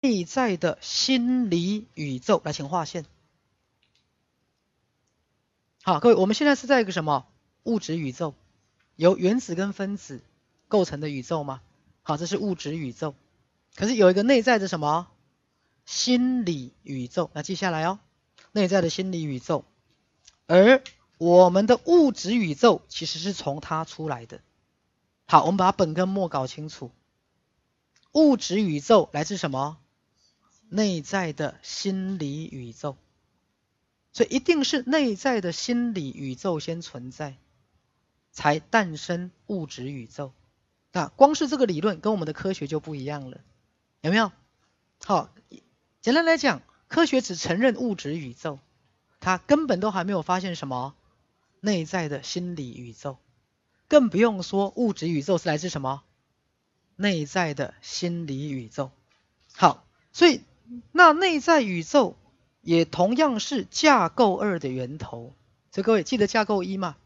内在的心理宇宙。来，请划线。好，各位，我们现在是在一个什么物质宇宙？由原子跟分子构成的宇宙吗？好，这是物质宇宙。可是有一个内在的什么心理宇宙？那记下来哦，内在的心理宇宙。而我们的物质宇宙其实是从它出来的。好，我们把本跟末搞清楚。物质宇宙来自什么？内在的心理宇宙。所以一定是内在的心理宇宙先存在，才诞生物质宇宙。那光是这个理论跟我们的科学就不一样了，有没有？好，简单来讲，科学只承认物质宇宙，它根本都还没有发现什么内在的心理宇宙，更不用说物质宇宙是来自什么内在的心理宇宙。好，所以那内在宇宙。也同样是架构二的源头，所以各位记得架构一吗？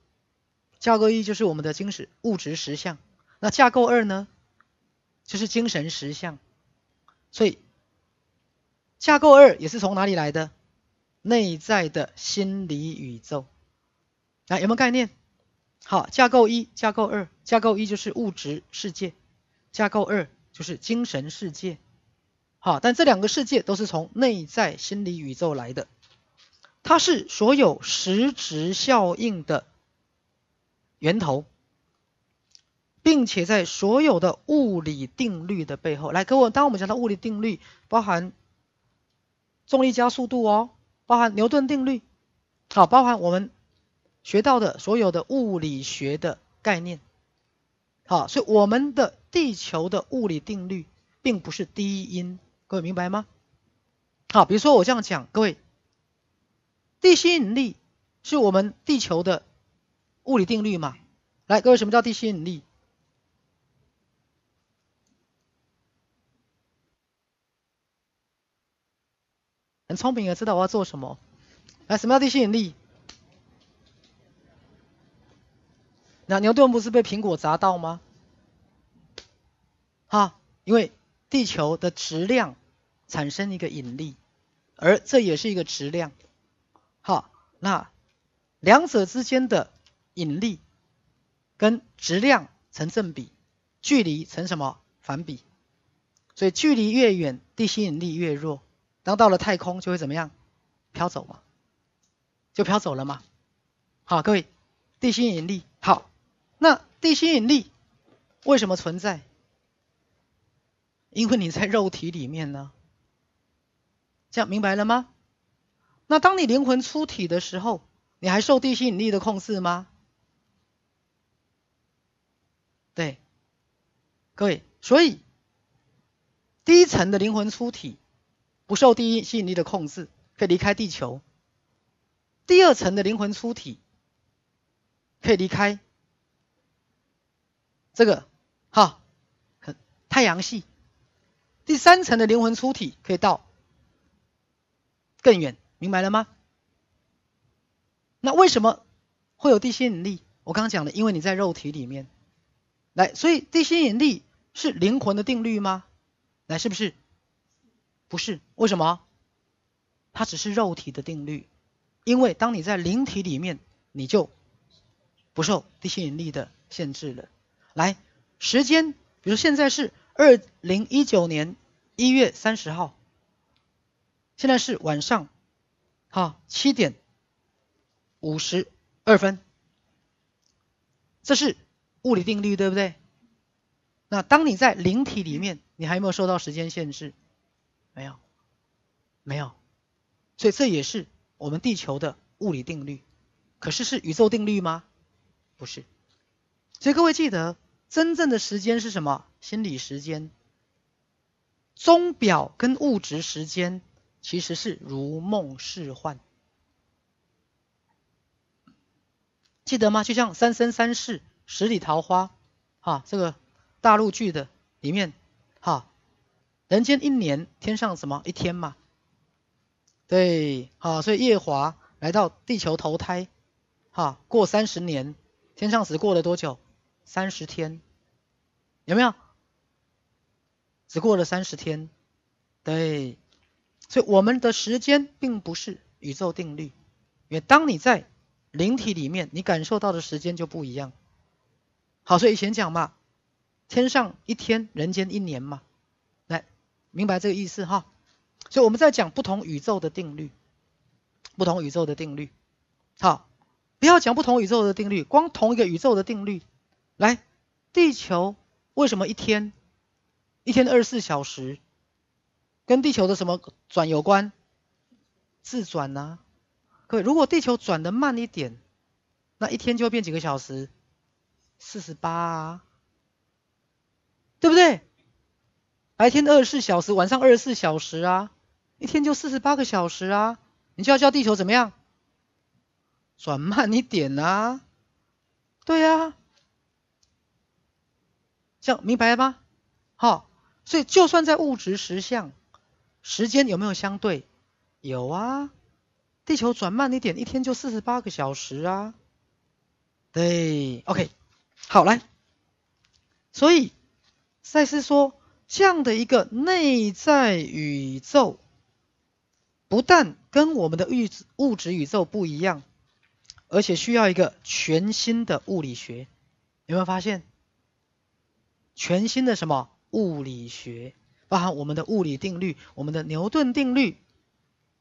架构一就是我们的精神物质实相，那架构二呢，就是精神实相。所以架构二也是从哪里来的？内在的心理宇宙。啊，有没有概念？好，架构一、架构二，架构一就是物质世界，架构二就是精神世界。好，但这两个世界都是从内在心理宇宙来的，它是所有实质效应的源头，并且在所有的物理定律的背后，来，各位，当我们讲到物理定律，包含重力加速度哦，包含牛顿定律，好，包含我们学到的所有的物理学的概念，好，所以我们的地球的物理定律并不是低音。各位明白吗？好，比如说我这样讲，各位，地心引力是我们地球的物理定律嘛？来，各位，什么叫地心引力？很聪明的，知道我要做什么。来，什么叫地心引力？那牛顿不是被苹果砸到吗？哈，因为。地球的质量产生一个引力，而这也是一个质量。好，那两者之间的引力跟质量成正比，距离成什么反比？所以距离越远，地心引力越弱。当到了太空，就会怎么样？飘走嘛，就飘走了嘛。好，各位，地心引力好，那地心引力为什么存在？因为你在肉体里面呢，这样明白了吗？那当你灵魂出体的时候，你还受地心引力的控制吗？对，各位，所以第一层的灵魂出体不受地心引力的控制，可以离开地球；第二层的灵魂出体可以离开这个哈太阳系。第三层的灵魂出体可以到更远，明白了吗？那为什么会有地心引力？我刚刚讲的，因为你在肉体里面，来，所以地心引力是灵魂的定律吗？来，是不是？不是，为什么？它只是肉体的定律，因为当你在灵体里面，你就不受地心引力的限制了。来，时间，比如现在是。二零一九年一月三十号，现在是晚上，好七点五十二分，这是物理定律，对不对？那当你在灵体里面，你还有没有受到时间限制？没有，没有，所以这也是我们地球的物理定律。可是是宇宙定律吗？不是。所以各位记得。真正的时间是什么？心理时间。钟表跟物质时间其实是如梦似幻，记得吗？就像《三生三世十里桃花》哈，这个大陆剧的里面哈，人间一年，天上什么一天嘛？对，好，所以夜华来到地球投胎，哈，过三十年，天上只过了多久？三十天，有没有？只过了三十天，对，所以我们的时间并不是宇宙定律，因为当你在灵体里面，你感受到的时间就不一样。好，所以以前讲嘛，天上一天，人间一年嘛，来，明白这个意思哈。所以我们在讲不同宇宙的定律，不同宇宙的定律。好，不要讲不同宇宙的定律，光同一个宇宙的定律，来，地球为什么一天，一天二十四小时？跟地球的什么转有关？自转呐，各位，如果地球转的慢一点，那一天就会变几个小时？四十八啊，对不对？白天二十四小时，晚上二十四小时啊，一天就四十八个小时啊，你就要叫地球怎么样？转慢一点啊，对呀，这样明白吗？好，所以就算在物质实相。时间有没有相对？有啊，地球转慢一点，一天就四十八个小时啊。对，OK，好来，所以赛斯说，这样的一个内在宇宙，不但跟我们的物质物质宇宙不一样，而且需要一个全新的物理学。有没有发现？全新的什么物理学？包含我们的物理定律，我们的牛顿定律，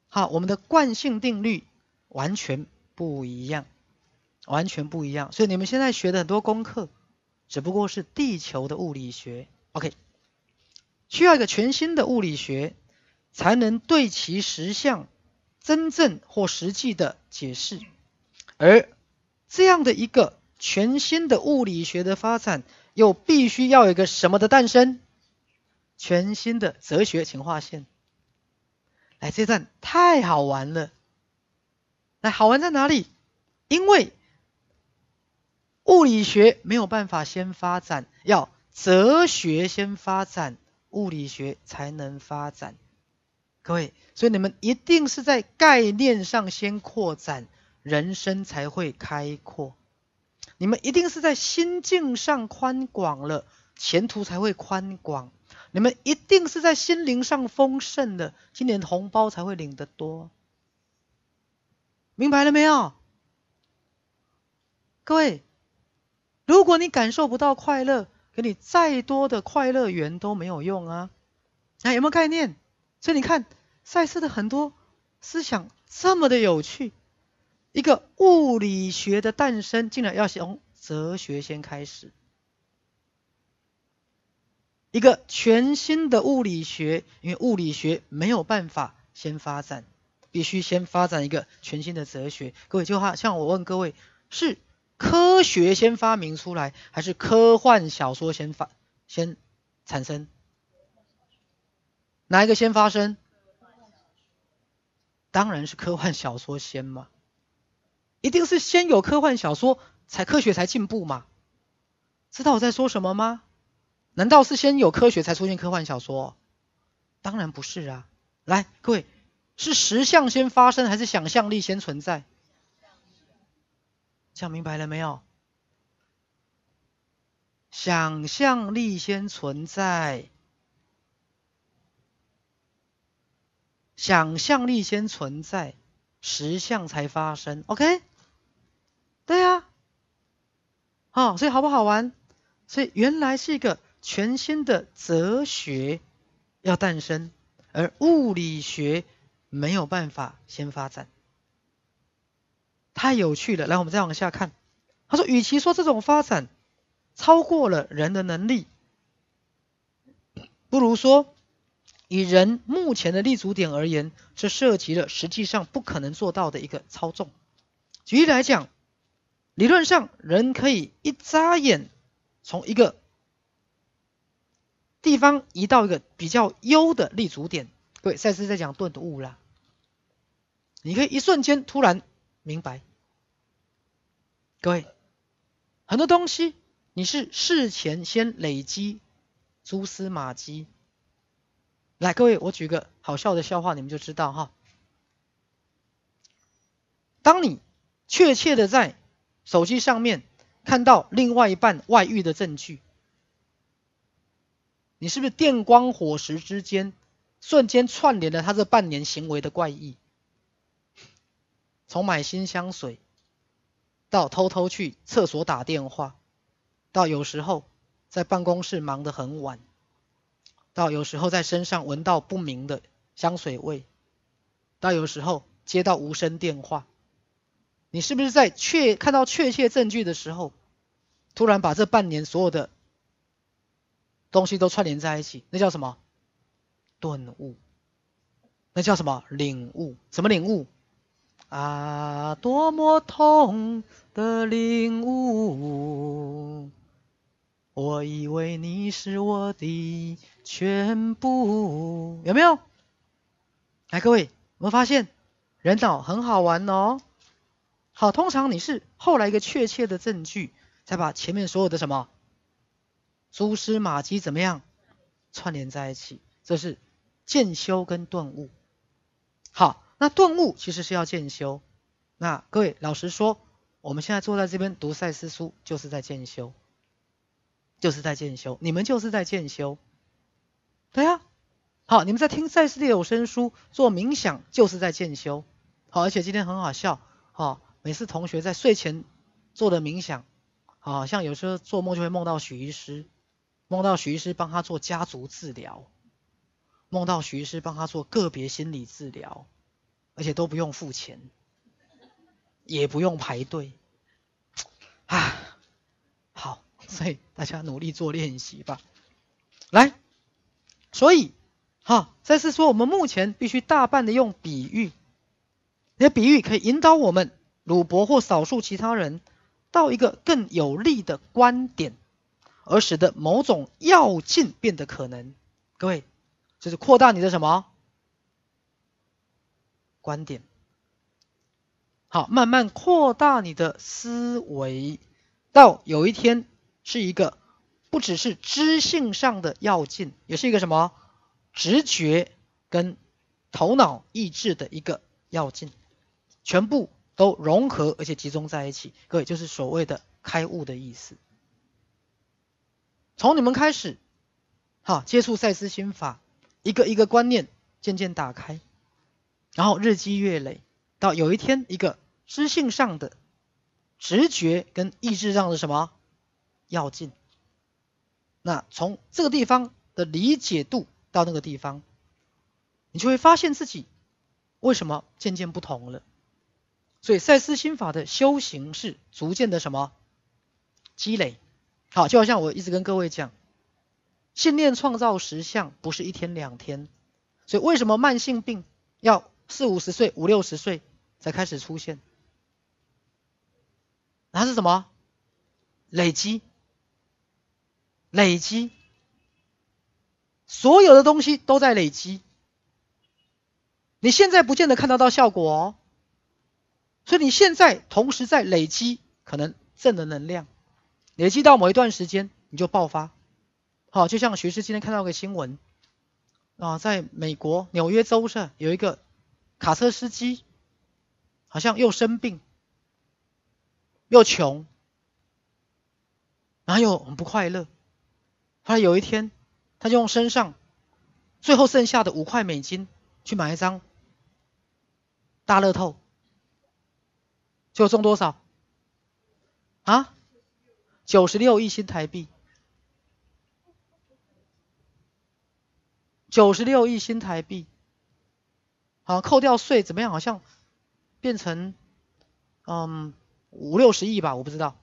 好，我们的惯性定律完全不一样，完全不一样。所以你们现在学的很多功课，只不过是地球的物理学，OK？需要一个全新的物理学，才能对其实相真正或实际的解释。而这样的一个全新的物理学的发展，又必须要有一个什么的诞生？全新的哲学情划线，来这段太好玩了。来，好玩在哪里？因为物理学没有办法先发展，要哲学先发展，物理学才能发展。各位，所以你们一定是在概念上先扩展，人生才会开阔。你们一定是在心境上宽广了，前途才会宽广。你们一定是在心灵上丰盛的，今年红包才会领得多，明白了没有？各位，如果你感受不到快乐，给你再多的快乐源都没有用啊！那有没有概念？所以你看，赛斯的很多思想这么的有趣，一个物理学的诞生，竟然要从哲学先开始。一个全新的物理学，因为物理学没有办法先发展，必须先发展一个全新的哲学。各位，就话像我问各位，是科学先发明出来，还是科幻小说先发先产生？哪一个先发生？当然是科幻小说先嘛，一定是先有科幻小说，才科学才进步嘛。知道我在说什么吗？难道是先有科学才出现科幻小说？当然不是啊！来，各位，是实相先发生还是想象力先存在？讲明白了没有？想象力先存在，想象力先存在，实相才发生。OK？对呀，好，所以好不好玩？所以原来是一个。全新的哲学要诞生，而物理学没有办法先发展，太有趣了。来，我们再往下看。他说，与其说这种发展超过了人的能力，不如说以人目前的立足点而言，这涉及了实际上不可能做到的一个操纵。举例来讲，理论上人可以一眨眼从一个地方移到一个比较优的立足点，各位，赛斯在讲顿悟啦，你可以一瞬间突然明白，各位，很多东西你是事前先累积蛛丝马迹，来，各位，我举个好笑的笑话，你们就知道哈，当你确切的在手机上面看到另外一半外遇的证据。你是不是电光火石之间瞬间串联了他这半年行为的怪异，从买新香水，到偷偷去厕所打电话，到有时候在办公室忙得很晚，到有时候在身上闻到不明的香水味，到有时候接到无声电话，你是不是在确看到确切证据的时候，突然把这半年所有的东西都串联在一起？那叫什么？顿悟，那叫什么领悟？什么领悟？啊，多么痛的领悟！我以为你是我的全部，有没有？来，各位，有没有发现人脑很好玩哦？好，通常你是后来一个确切的证据，再把前面所有的什么蛛丝马迹怎么样串联在一起，这是。渐修跟顿悟，好，那顿悟其实是要渐修。那各位老实说，我们现在坐在这边读赛斯书，就是在渐修，就是在渐修。你们就是在渐修，对呀。好，你们在听赛斯的有声书做冥想，就是在渐修。好，而且今天很好笑，好，每次同学在睡前做的冥想，好像有时候做梦就会梦到许医师，梦到徐医师帮他做家族治疗。梦到徐医师帮他做个别心理治疗，而且都不用付钱，也不用排队，啊，好，所以大家努力做练习吧。来，所以，哈，再次说，我们目前必须大半的用比喻，那比喻可以引导我们鲁伯或少数其他人到一个更有利的观点，而使得某种要进变得可能。各位。就是扩大你的什么观点？好，慢慢扩大你的思维，到有一天是一个不只是知性上的要进，也是一个什么直觉跟头脑意志的一个要进，全部都融合而且集中在一起。各位，就是所谓的开悟的意思。从你们开始，好，接触赛斯心法。一个一个观念渐渐打开，然后日积月累，到有一天一个知性上的直觉跟意志上的什么要进，那从这个地方的理解度到那个地方，你就会发现自己为什么渐渐不同了。所以赛斯心法的修行是逐渐的什么积累，好，就好像我一直跟各位讲。信念创造实相不是一天两天，所以为什么慢性病要四五十岁、五六十岁才开始出现？它是什么？累积，累积，所有的东西都在累积。你现在不见得看得到效果哦，所以你现在同时在累积可能正的能量，累积到某一段时间你就爆发。好，就像学士今天看到个新闻啊，在美国纽约州上有一个卡车司机，好像又生病又穷，然后又很不快乐。后来有一天，他就用身上最后剩下的五块美金去买一张大乐透，就中多少？啊？九十六亿新台币。九十六亿新台币，好，扣掉税怎么样？好像变成嗯五六十亿吧，我不知道。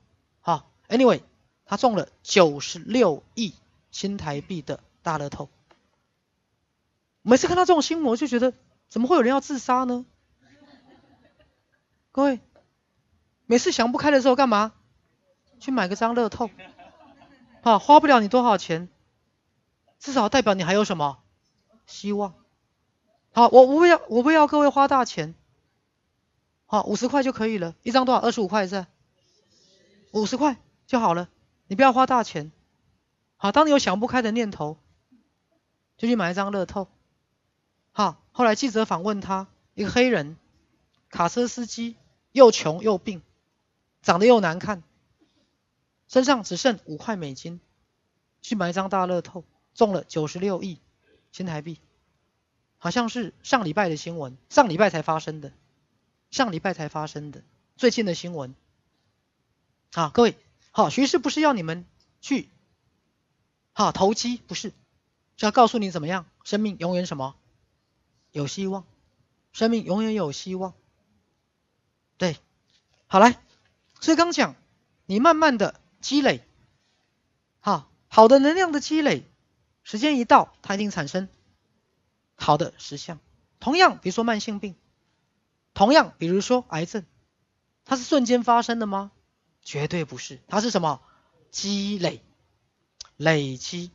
好，Anyway，他中了九十六亿新台币的大乐透。每次看到这种新闻，我就觉得怎么会有人要自杀呢？各位，每次想不开的时候干嘛？去买个张乐透，好，花不了你多少钱，至少代表你还有什么？希望好，我不要，我不要各位花大钱，好，五十块就可以了，一张多少？二十五块是？五十块就好了，你不要花大钱。好，当你有想不开的念头，就去买一张乐透。好，后来记者访问他，一个黑人，卡车司机，又穷又病，长得又难看，身上只剩五块美金，去买一张大乐透，中了九十六亿。新台币，好像是上礼拜的新闻，上礼拜才发生的，上礼拜才发生的最近的新闻。啊，各位，好，徐师不是要你们去，好投机，不是，是要告诉你怎么样，生命永远什么，有希望，生命永远有希望。对，好来，所以刚讲，你慢慢的积累，好，好的能量的积累。时间一到，它一定产生好的实相。同样，比如说慢性病，同样，比如说癌症，它是瞬间发生的吗？绝对不是，它是什么？积累、累积。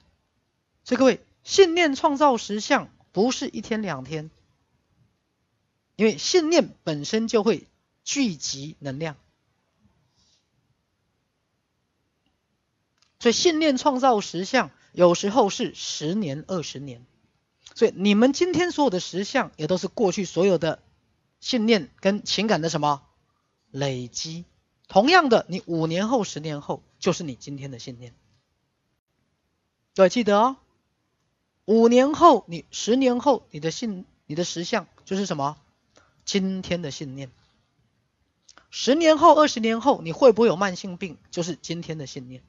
所以各位，信念创造实相不是一天两天，因为信念本身就会聚集能量。所以信念创造实相，有时候是十年、二十年。所以你们今天所有的实相，也都是过去所有的信念跟情感的什么累积。同样的，你五年后、十年后，就是你今天的信念。对，记得哦。五年后，你十年后，你的信、你的实相就是什么？今天的信念。十年后、二十年后，你会不会有慢性病？就是今天的信念。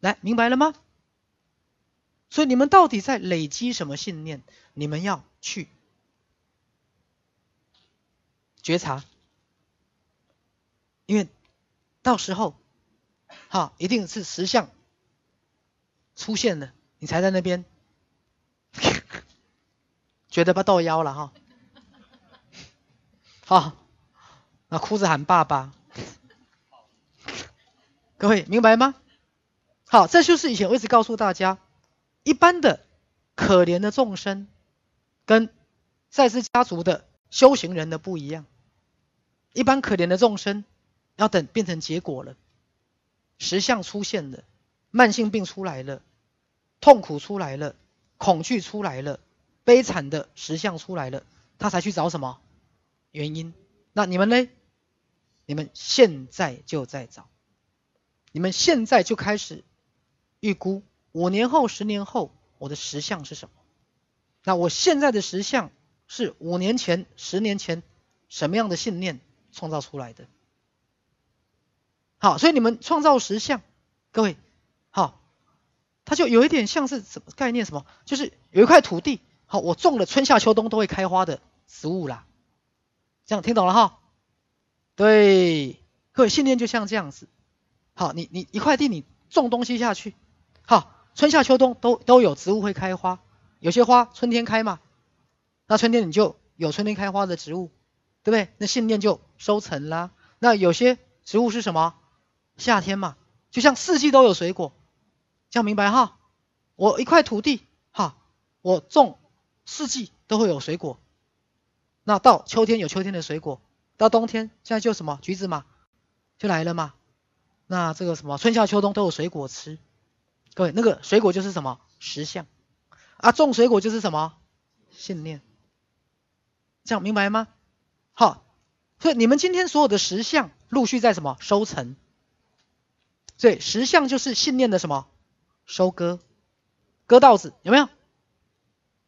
来，明白了吗？所以你们到底在累积什么信念？你们要去觉察，因为到时候，哈，一定是实相出现了，你才在那边 觉得不到腰了哈。好，那哭着喊爸爸，各位明白吗？好，这就是以前我一直告诉大家，一般的可怜的众生，跟赛斯家族的修行人的不一样。一般可怜的众生，要等变成结果了，实相出现了，慢性病出来了，痛苦出来了，恐惧出来了，悲惨的实相出来了，他才去找什么原因？那你们呢？你们现在就在找，你们现在就开始。预估五年后、十年后我的实相是什么？那我现在的实相是五年前、十年前什么样的信念创造出来的？好，所以你们创造实相，各位，好，它就有一点像是什么概念？什么？就是有一块土地，好，我种了春夏秋冬都会开花的植物啦。这样听懂了哈？对，各位信念就像这样子。好，你你一块地你种东西下去。好，春夏秋冬都都有植物会开花，有些花春天开嘛，那春天你就有春天开花的植物，对不对？那信念就收成啦。那有些植物是什么？夏天嘛，就像四季都有水果，这样明白哈？我一块土地，哈，我种四季都会有水果，那到秋天有秋天的水果，到冬天现在就什么橘子嘛，就来了嘛。那这个什么春夏秋冬都有水果吃。各位，那个水果就是什么实相啊？种水果就是什么信念？这样明白吗？好，所以你们今天所有的实相陆续在什么收成？所以实相就是信念的什么收割？割稻子有没有？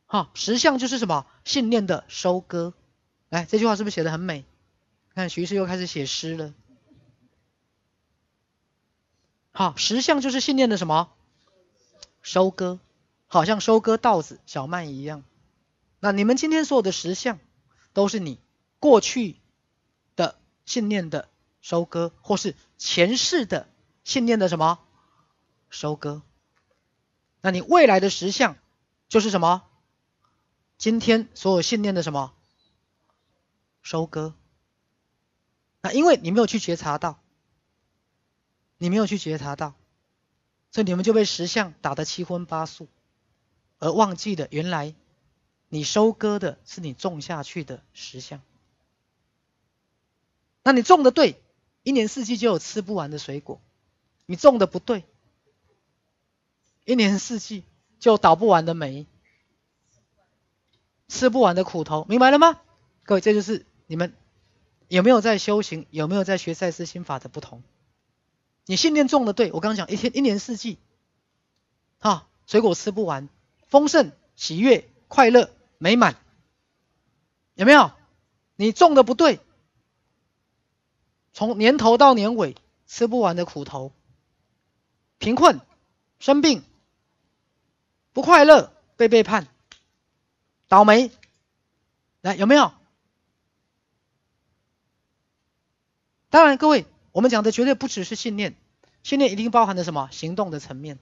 好，实相就是什么信念的收割？来，这句话是不是写的很美？看徐师又开始写诗了。好，实相就是信念的什么？收割，好像收割稻子、小麦一样。那你们今天所有的实相，都是你过去的信念的收割，或是前世的信念的什么收割？那你未来的实相就是什么？今天所有信念的什么收割？那因为你没有去觉察到，你没有去觉察到。所以你们就被石像打得七荤八素，而忘记了原来你收割的是你种下去的石像。那你种的对，一年四季就有吃不完的水果；你种的不对，一年四季就倒不完的霉，吃不完的苦头。明白了吗？各位，这就是你们有没有在修行，有没有在学赛斯心法的不同。你信念种的对，我刚刚讲一天一年四季，哈，水果吃不完，丰盛、喜悦、快乐，美满，有没有？你种的不对，从年头到年尾吃不完的苦头，贫困、生病、不快乐、被背叛、倒霉，来有没有？当然，各位，我们讲的绝对不只是信念，信念一定包含着什么？行动的层面。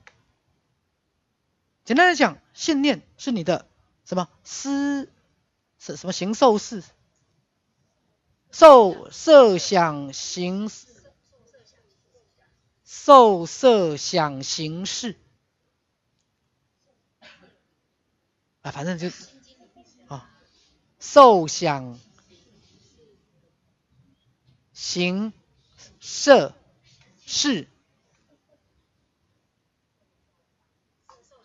简单来讲，信念是你的什么？思是什么？行受事，受设想行受设想行事。啊，反正就啊受想。行设事，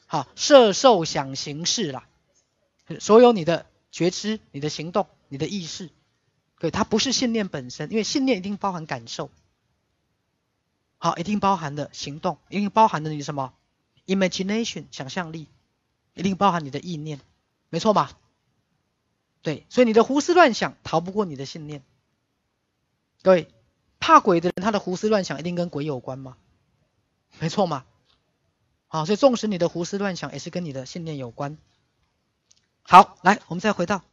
好设受想行识啦，所有你的觉知、你的行动、你的意识，对，它不是信念本身，因为信念一定包含感受，好，一定包含的行动，一定包含的你什么？imagination 想象力，一定包含你的意念，没错吧？对，所以你的胡思乱想逃不过你的信念。各位，怕鬼的人，他的胡思乱想一定跟鬼有关吗？没错嘛。好，所以纵使你的胡思乱想，也是跟你的信念有关。好，来，我们再回到。